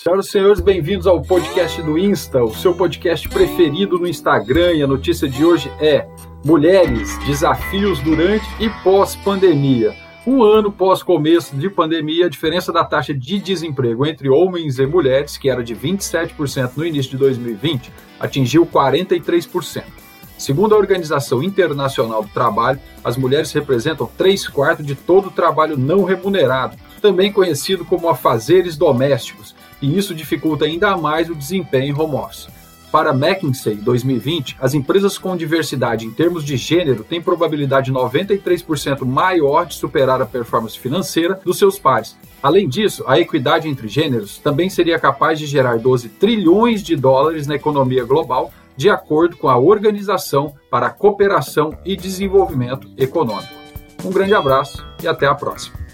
Senhoras e senhores, bem-vindos ao podcast do Insta, o seu podcast preferido no Instagram. E a notícia de hoje é: Mulheres, desafios durante e pós-pandemia. Um ano pós começo de pandemia, a diferença da taxa de desemprego entre homens e mulheres, que era de 27% no início de 2020, atingiu 43%. Segundo a Organização Internacional do Trabalho, as mulheres representam 3 quartos de todo o trabalho não remunerado, também conhecido como afazeres domésticos, e isso dificulta ainda mais o desempenho em home office. Para McKinsey 2020, as empresas com diversidade em termos de gênero têm probabilidade 93% maior de superar a performance financeira dos seus pares. Além disso, a equidade entre gêneros também seria capaz de gerar 12 trilhões de dólares na economia global, de acordo com a Organização para a Cooperação e Desenvolvimento Econômico. Um grande abraço e até a próxima.